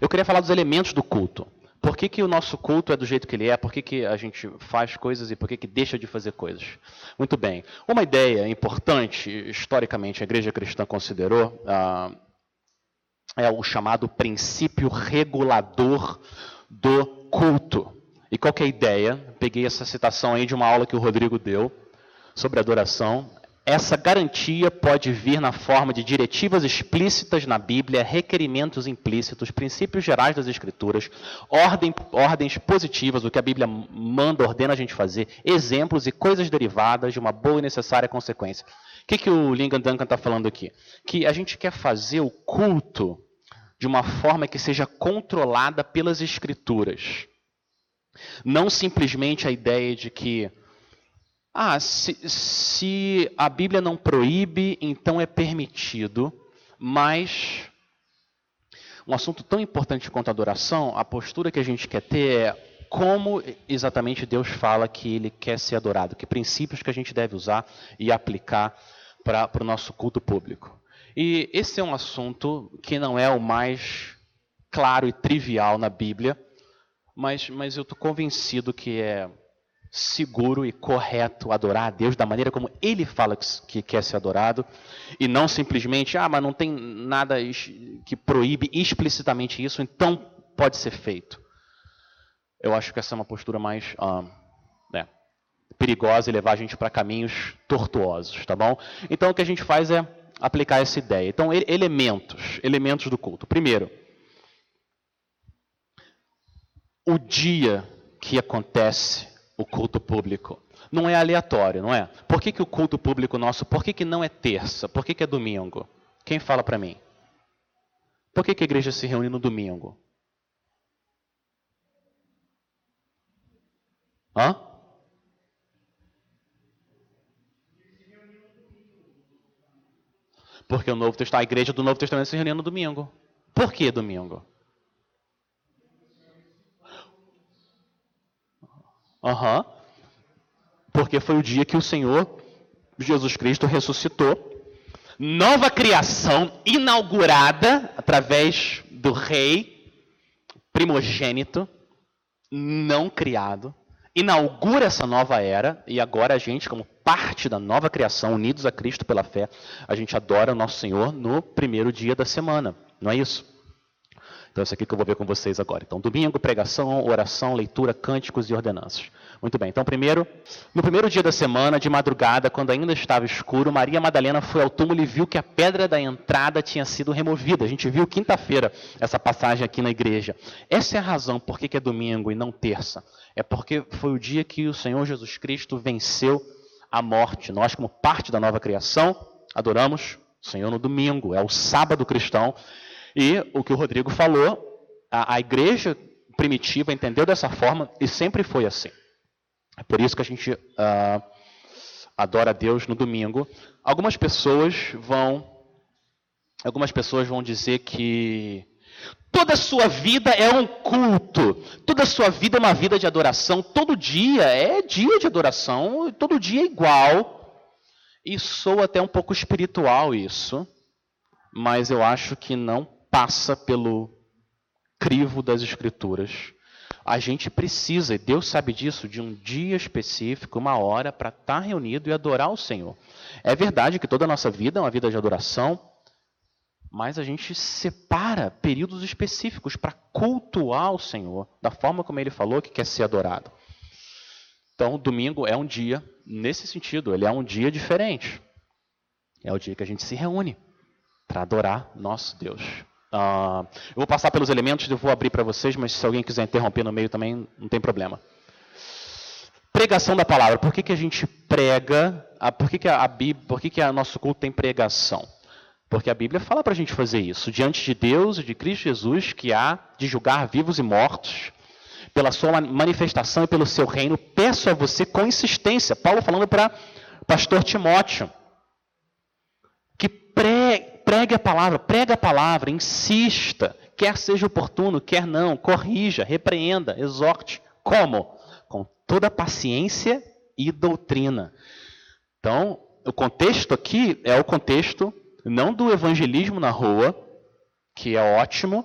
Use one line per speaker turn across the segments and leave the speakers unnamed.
Eu queria falar dos elementos do culto. Por que, que o nosso culto é do jeito que ele é? Por que, que a gente faz coisas e por que, que deixa de fazer coisas? Muito bem. Uma ideia importante, historicamente, a igreja cristã considerou, ah, é o chamado princípio regulador do culto. E qual é a ideia? Peguei essa citação aí de uma aula que o Rodrigo deu sobre adoração. Essa garantia pode vir na forma de diretivas explícitas na Bíblia, requerimentos implícitos, princípios gerais das Escrituras, ordem, ordens positivas, o que a Bíblia manda, ordena a gente fazer, exemplos e coisas derivadas de uma boa e necessária consequência. O que, que o Lincoln Duncan está falando aqui? Que a gente quer fazer o culto de uma forma que seja controlada pelas Escrituras. Não simplesmente a ideia de que ah, se, se a Bíblia não proíbe, então é permitido, mas um assunto tão importante quanto a adoração, a postura que a gente quer ter é como exatamente Deus fala que Ele quer ser adorado, que princípios que a gente deve usar e aplicar para o nosso culto público. E esse é um assunto que não é o mais claro e trivial na Bíblia, mas, mas eu estou convencido que é seguro e correto adorar a Deus da maneira como Ele fala que quer ser adorado e não simplesmente, ah, mas não tem nada que proíbe explicitamente isso, então pode ser feito. Eu acho que essa é uma postura mais ah, né, perigosa e levar a gente para caminhos tortuosos, tá bom? Então o que a gente faz é aplicar essa ideia. Então, elementos, elementos do culto. Primeiro, o dia que acontece o culto público. Não é aleatório, não é? Por que, que o culto público nosso, por que, que não é terça? Por que, que é domingo? Quem fala para mim? Por que, que a igreja se reúne no domingo? Hã? Porque o Novo Testamento, a igreja do Novo Testamento se reunia no domingo. Por que domingo? Uhum. Porque foi o dia que o Senhor Jesus Cristo ressuscitou. Nova criação inaugurada através do rei primogênito, não criado. Inaugura essa nova era e agora a gente, como parte da nova criação, unidos a Cristo pela fé, a gente adora o nosso Senhor no primeiro dia da semana. Não é isso? Então, isso aqui que eu vou ver com vocês agora. Então, domingo, pregação, oração, leitura, cânticos e ordenanças. Muito bem. Então, primeiro, no primeiro dia da semana, de madrugada, quando ainda estava escuro, Maria Madalena foi ao túmulo e viu que a pedra da entrada tinha sido removida. A gente viu quinta-feira essa passagem aqui na igreja. Essa é a razão por que é domingo e não terça. É porque foi o dia que o Senhor Jesus Cristo venceu a morte. Nós, como parte da nova criação, adoramos o Senhor no domingo. É o sábado cristão e o que o Rodrigo falou, a, a igreja primitiva entendeu dessa forma e sempre foi assim. É por isso que a gente uh, adora a Deus no domingo. Algumas pessoas vão, algumas pessoas vão dizer que toda a sua vida é um culto, toda a sua vida é uma vida de adoração. Todo dia é dia de adoração, todo dia é igual. E soa até um pouco espiritual isso, mas eu acho que não passa pelo crivo das Escrituras. A gente precisa, e Deus sabe disso, de um dia específico, uma hora, para estar tá reunido e adorar o Senhor. É verdade que toda a nossa vida é uma vida de adoração, mas a gente separa períodos específicos para cultuar o Senhor, da forma como ele falou que quer ser adorado. Então, domingo é um dia, nesse sentido, ele é um dia diferente. É o dia que a gente se reúne para adorar nosso Deus. Uh, eu vou passar pelos elementos, eu vou abrir para vocês, mas se alguém quiser interromper no meio também, não tem problema. Pregação da palavra. Por que, que a gente prega? A, por que, que a, Bíblia, por que, que a nosso culto tem pregação? Porque a Bíblia fala para a gente fazer isso. Diante de Deus e de Cristo Jesus, que há de julgar vivos e mortos, pela sua manifestação e pelo seu reino, peço a você com insistência. Paulo falando para pastor Timóteo, que pre pregue a palavra, prega a palavra, insista, quer seja oportuno, quer não, corrija, repreenda, exorte. Como? Com toda paciência e doutrina. Então, o contexto aqui é o contexto não do evangelismo na rua, que é ótimo,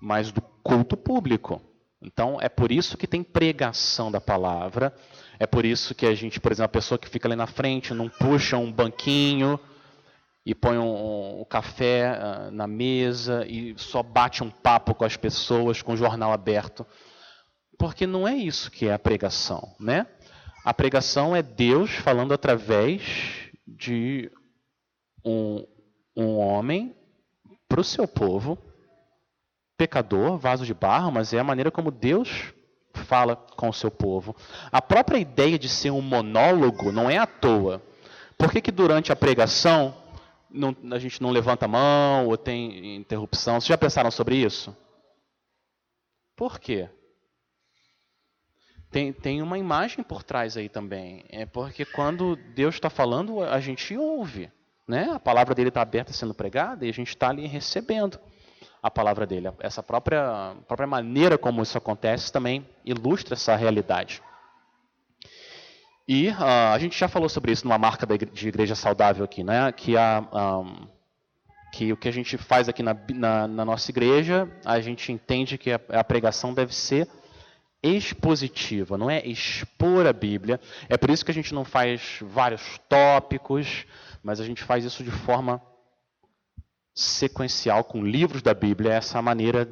mas do culto público. Então, é por isso que tem pregação da palavra, é por isso que a gente, por exemplo, a pessoa que fica ali na frente não puxa um banquinho e põe um, um, café uh, na mesa e só bate um papo com as pessoas com o jornal aberto. Porque não é isso que é a pregação, né? A pregação é Deus falando através de um, um homem para o seu povo, pecador, vaso de barro, mas é a maneira como Deus fala com o seu povo. A própria ideia de ser um monólogo não é à toa. Por que, que durante a pregação não, a gente não levanta a mão ou tem interrupção? Vocês já pensaram sobre isso? Por quê? Tem, tem uma imagem por trás aí também. É porque quando Deus está falando, a gente ouve. Né? A palavra dele está aberta sendo pregada e a gente está ali recebendo a palavra dele. Essa própria, própria maneira como isso acontece também ilustra essa realidade. E uh, a gente já falou sobre isso numa marca de igreja saudável aqui, né? que, a, um, que o que a gente faz aqui na, na, na, nossa igreja, a gente entende que a, a pregação deve ser expositiva, não é expor a Bíblia. É por isso que a gente não faz vários tópicos, mas a gente faz isso de forma sequencial com livros da Bíblia, é essa maneira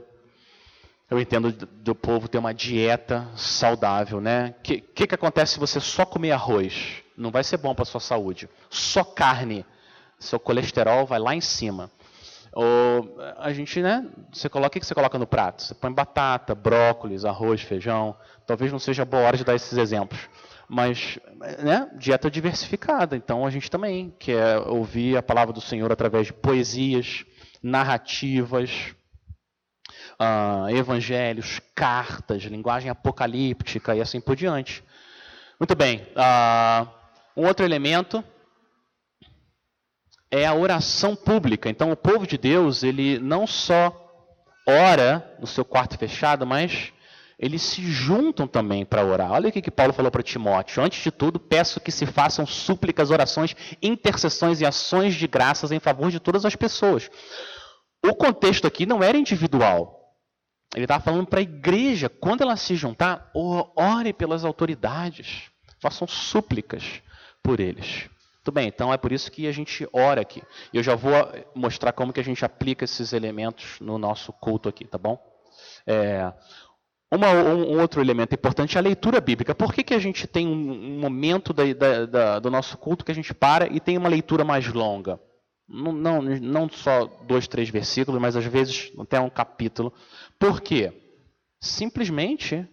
eu entendo do povo ter uma dieta saudável, né? O que, que, que acontece se você só comer arroz? Não vai ser bom para sua saúde. Só carne, seu colesterol vai lá em cima. Ou a gente, né? Você coloca o que você coloca no prato? Você põe batata, brócolis, arroz, feijão. Talvez não seja boa hora de dar esses exemplos, mas né, dieta diversificada. Então a gente também quer ouvir a palavra do Senhor através de poesias, narrativas, uh, evangelhos, cartas, linguagem apocalíptica e assim por diante. Muito bem. Uh, um outro elemento é a oração pública. Então o povo de Deus ele não só ora no seu quarto fechado, mas eles se juntam também para orar. Olha o que, que Paulo falou para Timóteo. Antes de tudo, peço que se façam súplicas, orações, intercessões e ações de graças em favor de todas as pessoas. O contexto aqui não era individual. Ele estava falando para a igreja. Quando ela se juntar, ore pelas autoridades. Façam súplicas por eles. Muito bem, então é por isso que a gente ora aqui. Eu já vou mostrar como que a gente aplica esses elementos no nosso culto aqui, tá bom? É, uma, um, um, outro elemento importante é a leitura bíblica. Por que, que a gente tem um, um momento da, da, da, do nosso culto que a gente para e tem uma leitura mais longa? Não, não, só dois, três versículos, mas às vezes até um capítulo. Por quê? Simplesmente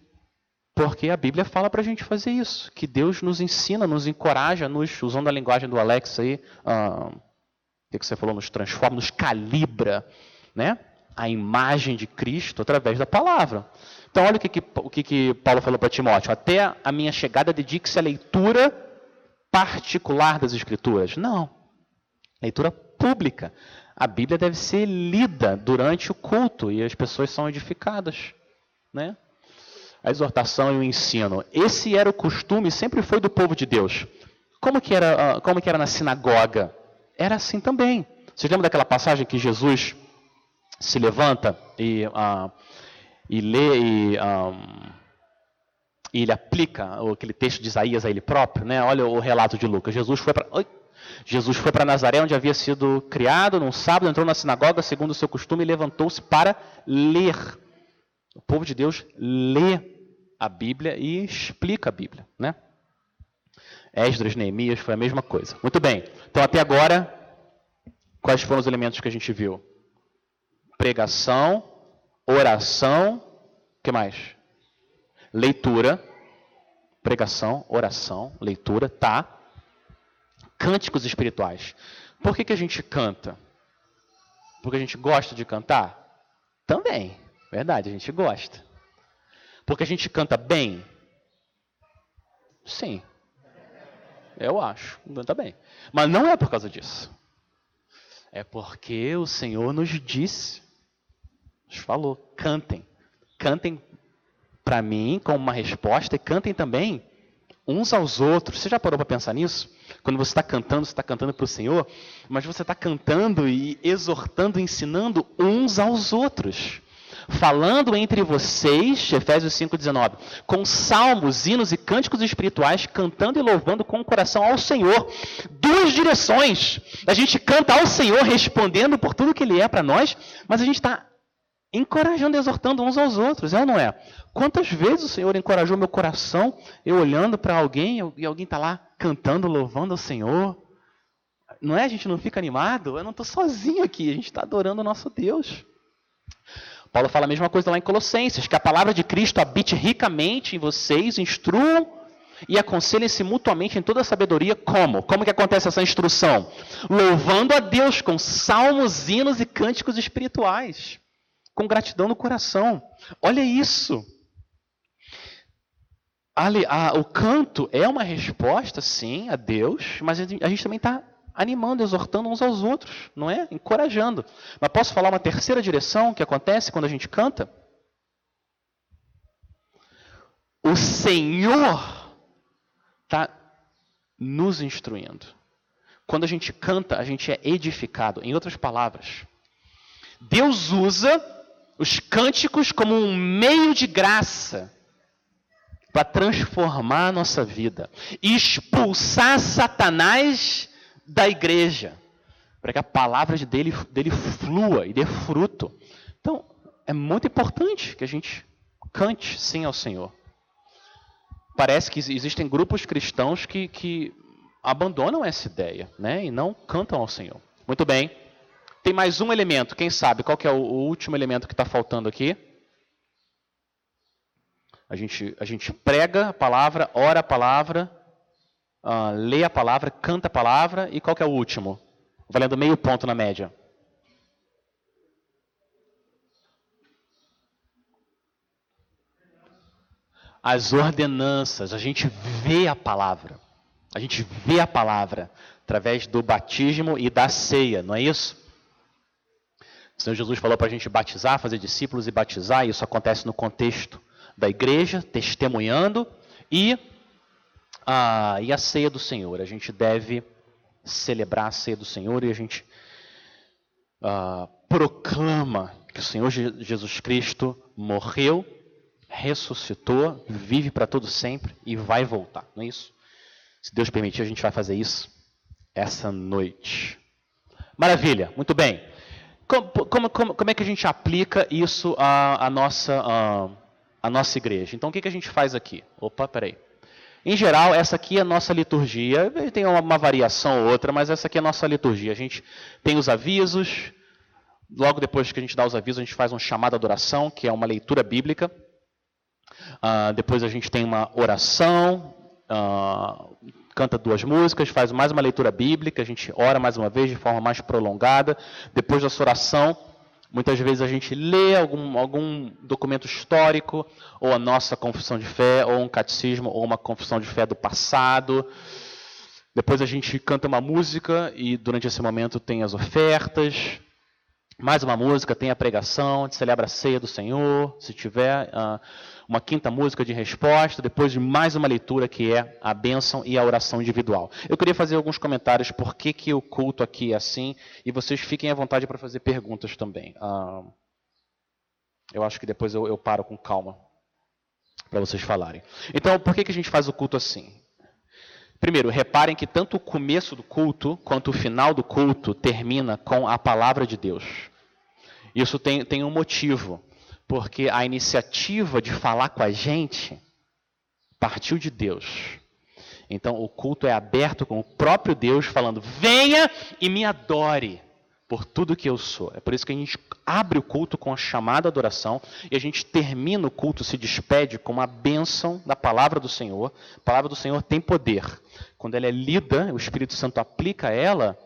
porque a Bíblia fala para a gente fazer isso. Que Deus nos ensina, nos encoraja, nos, usando a linguagem do Alex aí, uh, o que você falou, nos transforma, nos calibra, né? A imagem de Cristo através da palavra. Então, olha o que, que, o que, que Paulo falou para Timóteo. Até a minha chegada, dedique-se à leitura particular das Escrituras. Não. Leitura pública. A Bíblia deve ser lida durante o culto e as pessoas são edificadas. Né? A exortação e o ensino. Esse era o costume, sempre foi do povo de Deus. Como que era, ah, como que era na sinagoga? Era assim também. Vocês lembram daquela passagem que Jesus se levanta e. Uh, e lê e, um, e ele aplica aquele texto de Isaías a ele próprio, né? Olha o relato de Lucas. Jesus foi para Jesus foi para Nazaré, onde havia sido criado, num sábado, entrou na sinagoga, segundo o seu costume, e levantou-se para ler. O povo de Deus lê a Bíblia e explica a Bíblia, né? Esdras, Neemias, foi a mesma coisa. Muito bem. Então, até agora, quais foram os elementos que a gente viu? Pregação, oração, que mais? Leitura, pregação, oração, leitura, tá? Cânticos espirituais. Por que, que a gente canta? Porque a gente gosta de cantar? Também, verdade, a gente gosta. Porque a gente canta bem? Sim. Eu acho, canta bem. Mas não é por causa disso. É porque o Senhor nos disse falou, cantem. Cantem para mim como uma resposta e cantem também uns aos outros. Você já parou para pensar nisso? Quando você está cantando, você está cantando para o Senhor, mas você está cantando e exortando, ensinando uns aos outros. falando entre vocês, Efésios 5,19, com salmos, hinos e cânticos espirituais, cantando e louvando com o coração ao Senhor. Duas direções. A gente canta ao Senhor, respondendo por tudo que Ele é para nós, mas a gente está encorajando, exortando uns aos outros, é ou não é? Quantas vezes o Senhor encorajou meu coração, eu olhando para alguém e alguém está lá cantando, louvando ao Senhor? Não é? A gente não fica animado? Eu não estou sozinho aqui, a gente está adorando o nosso Deus. Paulo fala a mesma coisa lá em Colossenses, que a palavra de Cristo habite ricamente em vocês, instruam e aconselhem-se mutuamente em toda a sabedoria. Como? Como que acontece essa instrução? Louvando a Deus com salmos, hinos e cânticos espirituais, com gratidão no coração. Olha isso. Ali, a, o canto é uma resposta, sim, a Deus, mas a gente também está animando, exortando uns aos outros, não é? Encorajando. Mas posso falar uma terceira direção que acontece quando a gente canta? O Senhor está nos instruindo. Quando a gente canta, a gente é edificado. Em outras palavras, Deus usa os cânticos como um meio de graça para transformar a nossa vida, expulsar Satanás da igreja, para que a palavra dele, dele flua e dê fruto. Então, é muito importante que a gente cante sim ao Senhor. Parece que existem grupos cristãos que, que abandonam essa ideia né, e não cantam ao Senhor. Muito bem. Tem mais um elemento, quem sabe? Qual que é o, último elemento que está faltando aqui? A gente, a gente prega a palavra, ora a palavra, uh, lê a palavra, canta a palavra, e qual que é o último? Valendo meio ponto na média. As ordenanças, a gente vê a palavra. A gente vê a palavra através do batismo e da ceia, não é isso? O Senhor Jesus falou para a gente batizar, fazer discípulos e batizar, e isso acontece no contexto da igreja, testemunhando, e e a ceia do Senhor. A gente deve celebrar a ceia do Senhor e a gente ah, proclama que o Senhor Jesus Cristo morreu, ressuscitou, vive para todo sempre e vai voltar. Não é isso? Se Deus permitir, a gente vai fazer isso essa noite. Maravilha, muito bem. Como, como, como, é que a gente aplica isso à, à nossa, à, à nossa igreja? Então, o que, que a gente faz aqui? Opa, peraí. Em geral, essa aqui é a nossa liturgia. Tem uma, uma variação ou outra, mas essa aqui é a nossa liturgia. A gente tem os avisos. Logo depois que a gente dá os avisos, a gente faz um chamado à adoração, que é uma leitura bíblica. Uh, depois a gente tem uma oração, uh, canta duas músicas, faz mais uma leitura bíblica, a gente ora mais uma vez de forma mais prolongada. Depois dessa oração, Muitas vezes a gente lê algum, algum documento histórico, ou a nossa confissão de fé, ou um catecismo, ou uma confissão de fé do passado. Depois a gente canta uma música e durante esse momento tem as ofertas. Mais uma música, tem a pregação, gente celebra a ceia do Senhor, se tiver. Uh, uma quinta música de resposta, depois de mais uma leitura que é a bênção e a oração individual. Eu queria fazer alguns comentários por que, que o culto aqui é assim, e vocês fiquem à vontade para fazer perguntas também. Ah, eu acho que depois eu, eu paro com calma para vocês falarem. Então, por que, que a gente faz o culto assim? Primeiro, reparem que tanto o começo do culto quanto o final do culto termina com a palavra de Deus. Isso tem, tem um motivo porque a iniciativa de falar com a gente partiu de Deus. Então o culto é aberto com o próprio Deus falando: venha e me adore por tudo que eu sou. É por isso que a gente abre o culto com a chamada adoração e a gente termina o culto, se despede com a bênção da palavra do Senhor. A palavra do Senhor tem poder. Quando ela é lida, o Espírito Santo aplica ela,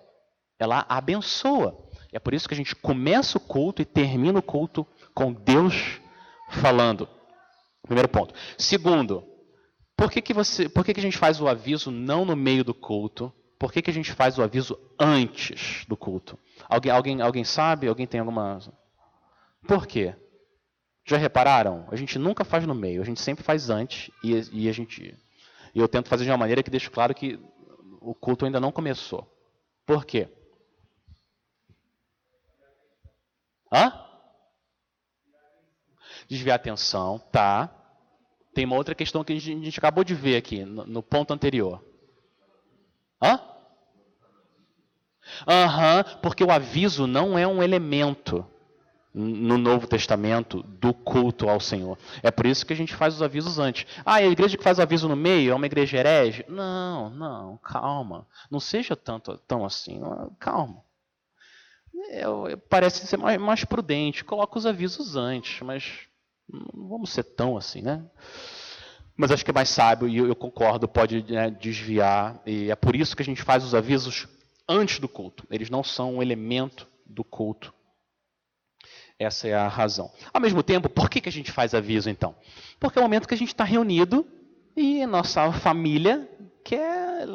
ela abençoa. É por isso que a gente começa o culto e termina o culto com Deus falando. Primeiro ponto. Segundo, por que, que, você, por que, que a gente faz o aviso não no meio do culto? Por que, que a gente faz o aviso antes do culto? Alguém, alguém, alguém sabe? Alguém tem alguma. Por quê? Já repararam? A gente nunca faz no meio, a gente sempre faz antes e, e a gente. E eu tento fazer de uma maneira que deixe claro que o culto ainda não começou. Por quê? Hã? desviar a atenção, tá? Tem uma outra questão que a gente, acabou de ver aqui, no, no ponto anterior. Hã? Aham, uhum, porque o aviso não é um elemento no Novo Testamento do culto ao Senhor. É por isso que a gente faz os avisos antes. Ah, a igreja que faz o aviso no meio é uma igreja herege? Não, não, calma. Não seja tanto tão assim. Calma. É, parece ser mais, mais prudente. Coloca os avisos antes, mas não vamos ser tão assim, né? Mas acho que é mais sábio e eu, eu concordo, pode né, desviar. E é por isso que a gente faz os avisos antes do culto. Eles não são um elemento do culto. Essa é a razão. Ao mesmo tempo, por que, que a gente faz aviso então? Porque é o momento que a gente está reunido e nossa família quer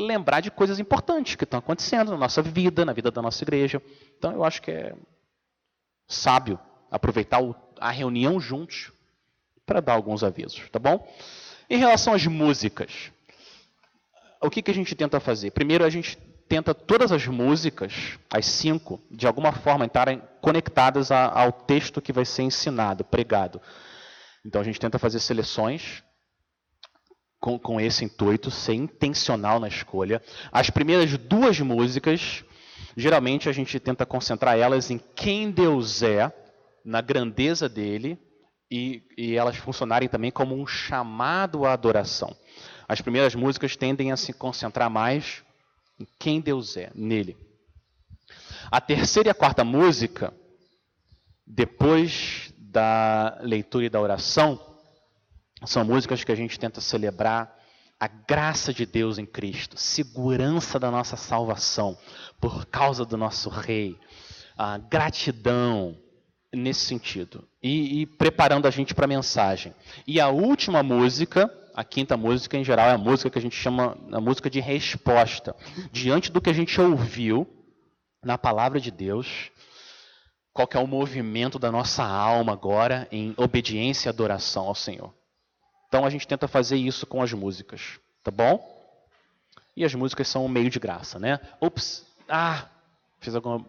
lembrar de coisas importantes que estão acontecendo na nossa vida, na vida da nossa igreja. Então eu acho que é sábio aproveitar a reunião juntos para dar alguns avisos, tá bom? Em relação às músicas, o que, que a gente tenta fazer? Primeiro, a gente tenta todas as músicas, as cinco, de alguma forma estarem conectadas ao texto que vai ser ensinado, pregado. Então a gente tenta fazer seleções com, com esse intuito, ser intencional na escolha. As primeiras duas músicas, geralmente a gente tenta concentrar elas em quem Deus é, na grandeza dele, e, e elas funcionarem também como um chamado à adoração. As primeiras músicas tendem a se concentrar mais em quem Deus é, nele. A terceira e a quarta música, depois da leitura e da oração, são músicas que a gente tenta celebrar a graça de Deus em Cristo, segurança da nossa salvação por causa do nosso Rei, a gratidão nesse sentido e, e preparando a gente para a mensagem. E a última música a quinta música, em geral, é a música que a gente chama a música de resposta. Diante do que a gente ouviu na palavra de Deus, qual é o movimento da nossa alma agora em obediência e adoração ao Senhor. Então a gente tenta fazer isso com as músicas, tá bom? E as músicas são um meio de graça, né? Ups, ah, fiz alguma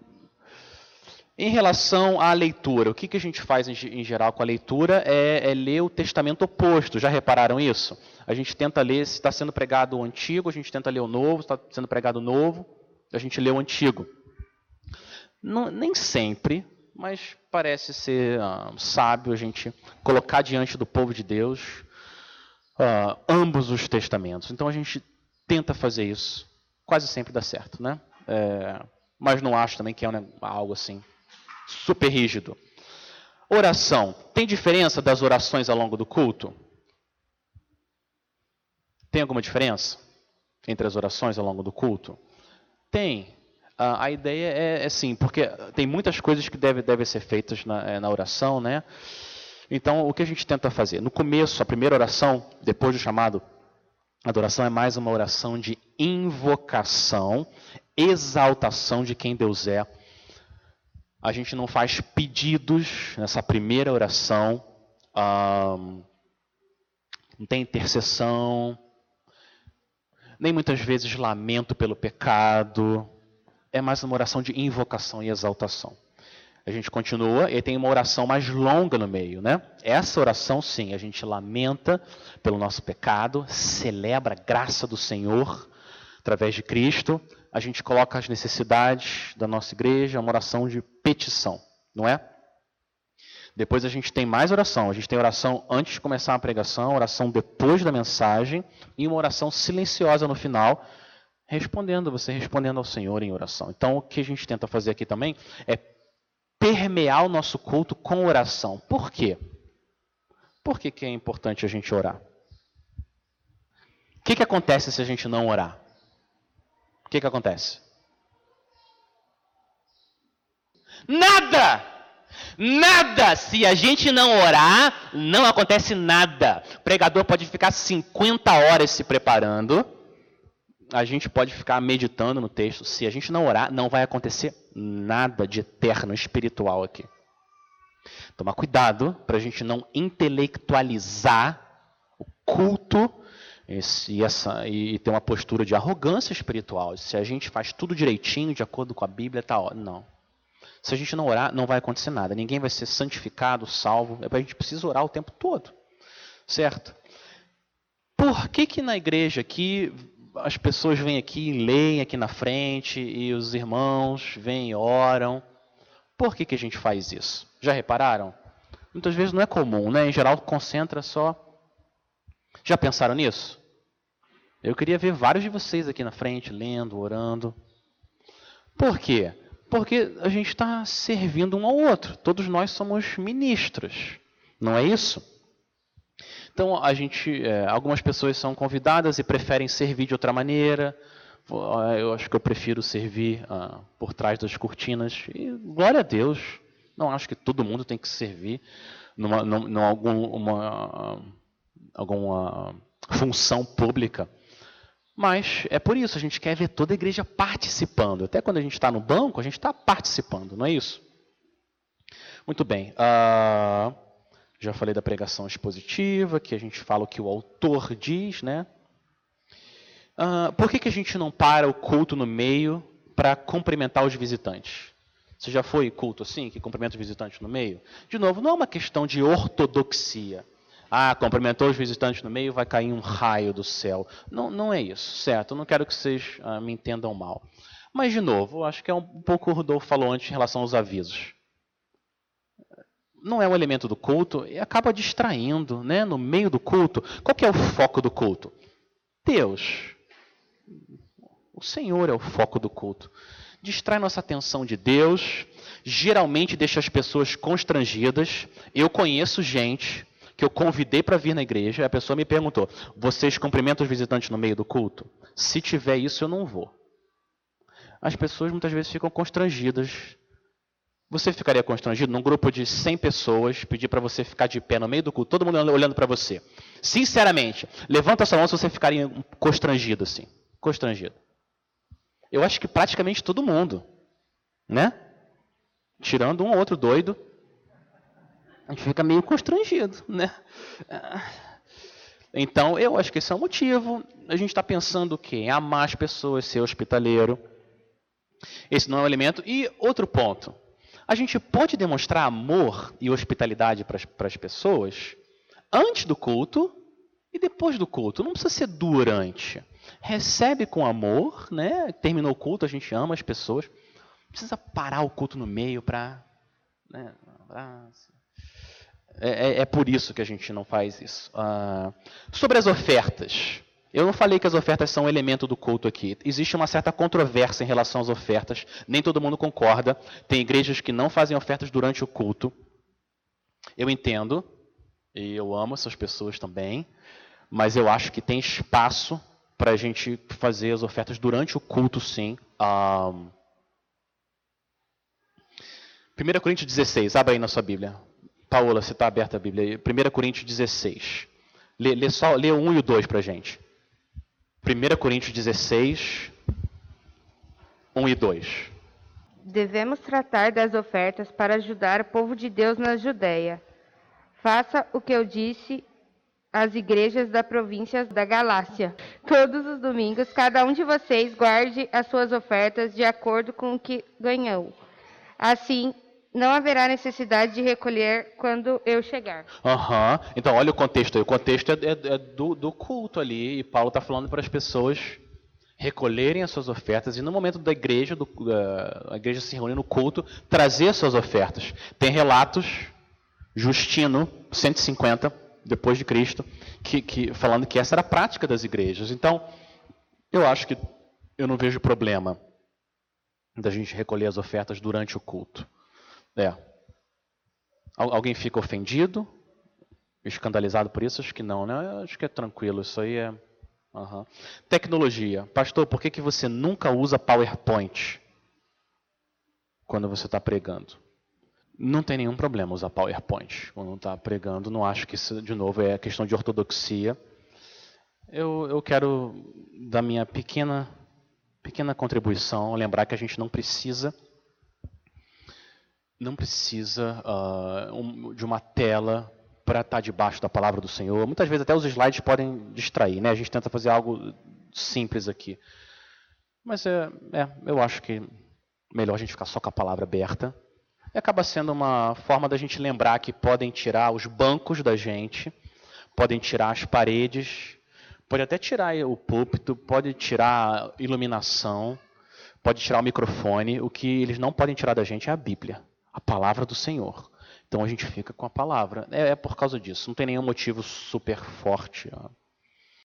em relação à leitura, o que, que a gente faz em, geral com a leitura é, é, ler o testamento oposto. Já repararam isso? A gente tenta ler se está sendo pregado o antigo, a gente tenta ler o novo, se está sendo pregado o novo, a gente lê o antigo. Não, nem sempre, mas parece ser uh, sábio a gente colocar diante do povo de Deus uh, ambos os testamentos. Então a gente tenta fazer isso. Quase sempre dá certo, né? É, mas não acho também que é algo assim super rígido. Oração. Tem diferença das orações ao longo do culto? Tem alguma diferença entre as orações ao longo do culto? Tem. a ideia é, é sim, porque tem muitas coisas que devem deve ser feitas na, é, na oração, né? Então, o que a gente tenta fazer? No começo, a primeira oração, depois do chamado adoração, é mais uma oração de invocação, exaltação de quem Deus é a gente não faz pedidos nessa primeira oração, não tem intercessão, nem muitas vezes lamento pelo pecado. É mais uma oração de invocação e exaltação. A gente continua e tem uma oração mais longa no meio, né? Essa oração, sim, a gente lamenta pelo nosso pecado, celebra a graça do Senhor através de Cristo, a gente coloca as necessidades da nossa igreja, uma oração de petição, não é? Depois a gente tem mais oração. A gente tem oração antes de começar a pregação, oração depois da mensagem e uma oração silenciosa no final, respondendo, você respondendo ao Senhor em oração. Então o que a gente tenta fazer aqui também é permear o nosso culto com oração. Por quê? Por que, que é importante a gente orar? O que, que acontece se a gente não orar? que, que acontece? Nada! Nada! Se a gente não orar, não acontece nada. O pregador pode ficar 50 horas se preparando. A gente pode ficar meditando no texto. Se a gente não orar, não vai acontecer nada de eterno espiritual aqui. Tomar cuidado para a gente não intelectualizar o culto esse, essa, e, ter uma postura de arrogância espiritual. Se a gente faz tudo direitinho, de acordo com a Bíblia, tá ó, não. Se a gente não orar, não vai acontecer nada. Ninguém vai ser santificado, salvo. É a gente precisa orar o tempo todo. Certo? Por que que na igreja aqui as pessoas vêm aqui, leem aqui na frente e os irmãos vêm e oram? Por que que a gente faz isso? Já repararam? Muitas vezes não é comum, né? Em geral concentra só. Já pensaram nisso? Eu queria ver vários de vocês aqui na frente, lendo, orando. Por quê? Porque a gente está servindo um ao outro. Todos nós somos ministros, não é isso? Então a gente, é, algumas pessoas são convidadas e preferem servir de outra maneira. Eu acho que eu prefiro servir ah, por trás das cortinas. E glória a Deus. Não acho que todo mundo tem que servir numa, numa algum, uma, alguma função pública. Mas é por isso, a gente quer ver toda a igreja participando. Até quando a gente está no banco, a gente está participando, não é isso? Muito bem. Uh, já falei da pregação expositiva, que a gente fala o que o autor diz, né? Uh, por que, que a gente não para o culto no meio para cumprimentar os visitantes? Você já foi culto assim, que cumprimenta os visitantes no meio? De novo, não é uma questão de ortodoxia. Ah, cumprimentou os visitantes no meio, vai cair um raio do céu. Não, não é isso, certo? Não quero que vocês ah, me entendam mal. Mas, de novo, acho que é um pouco o Rodolfo falou antes em relação aos avisos. Não é um elemento do culto e acaba distraindo, né? No meio do culto. Qual que é o foco do culto? Deus. O Senhor é o foco do culto. Distrai nossa atenção de Deus, geralmente deixa as pessoas constrangidas. Eu conheço gente que eu convidei para vir na igreja, a pessoa me perguntou: vocês cumprimentam os visitantes no meio do culto? Se tiver isso, eu não vou. As pessoas muitas vezes ficam constrangidas. Você ficaria constrangido num grupo de 100 pessoas, pedir para você ficar de pé no meio do culto, todo mundo olhando para você? Sinceramente, levanta sua mão se você ficaria constrangido assim. Constrangido. Eu acho que praticamente todo mundo, né? Tirando um ou outro doido, a gente fica meio constrangido, né? Então, eu acho que esse é o motivo. A gente está pensando o quê? Em amar as pessoas, ser hospitaleiro. Esse não é um elemento. E outro ponto. A gente pode demonstrar amor e hospitalidade para as pessoas antes do culto e depois do culto. Não precisa ser durante. Recebe com amor, né? Terminou o culto, a gente ama as pessoas. Não precisa parar o culto no meio para. Né? É, é, é, por isso que a gente não faz isso. Ah, sobre as ofertas. Eu não falei que as ofertas são um elemento do culto aqui. Existe uma certa controvérsia em relação às ofertas. Nem todo mundo concorda. Tem igrejas que não fazem ofertas durante o culto. Eu entendo. E eu amo essas pessoas também. Mas eu acho que tem espaço para a gente fazer as ofertas durante o culto, sim. Ah, 1 Coríntios 16, abra aí na sua Bíblia. Paola, você está aberta a Bíblia. 1 Coríntios 16. Lê, lê, só, lê o 1 e o 2 para a gente. 1 Coríntios 16, 1 e 2.
Devemos tratar das ofertas para ajudar o povo de Deus na Judéia. Faça o que eu disse às igrejas da província da Galácia. Todos os domingos, cada um de vocês guarde as suas ofertas de acordo com o que ganhou. Assim, não haverá necessidade de recolher quando eu chegar.
Uhum. Então, olha o contexto aí. O contexto é, é, é do, do, culto ali. E Paulo está falando para as pessoas recolherem as suas ofertas e no momento da igreja, do, a igreja se reunir no culto, trazer as suas ofertas. Tem relatos, Justino, 150 depois de Cristo, que, que, falando que essa era a prática das igrejas. Então, eu acho que eu não vejo problema da gente recolher as ofertas durante o culto. É. Alguém fica ofendido? Escandalizado por isso? Acho que não, né? Acho que é tranquilo. Isso aí é. Uhum. Tecnologia. Pastor, por que, que você nunca usa PowerPoint quando você está pregando? Não tem nenhum problema usar PowerPoint quando está pregando. Não acho que isso, de novo, é questão de ortodoxia. Eu, eu quero, da minha pequena, pequena contribuição, lembrar que a gente não precisa não precisa uh, um, de uma tela para estar tá debaixo da palavra do Senhor. Muitas vezes até os slides podem distrair, né? A gente tenta fazer algo simples aqui. Mas é, é, eu acho que melhor a gente ficar só com a palavra aberta E acaba sendo uma forma da gente lembrar que podem tirar os bancos da gente, podem tirar as paredes, pode até tirar o púlpito, pode tirar a iluminação, pode tirar o microfone. O que eles não podem tirar da gente é a Bíblia, a palavra do Senhor. Então a gente fica com a palavra. É, é por causa disso. Não tem nenhum motivo super forte. Ó.